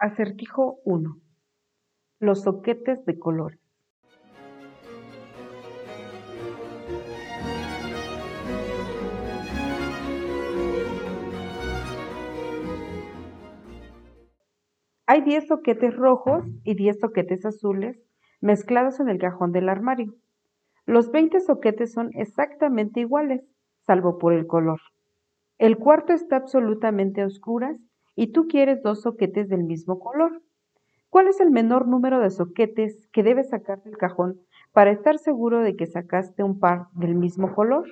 Acertijo 1. Los soquetes de colores. Hay 10 soquetes rojos y 10 soquetes azules mezclados en el cajón del armario. Los 20 soquetes son exactamente iguales, salvo por el color. El cuarto está absolutamente a oscuras y tú quieres dos soquetes del mismo color. ¿Cuál es el menor número de soquetes que debes sacar del cajón para estar seguro de que sacaste un par del mismo color?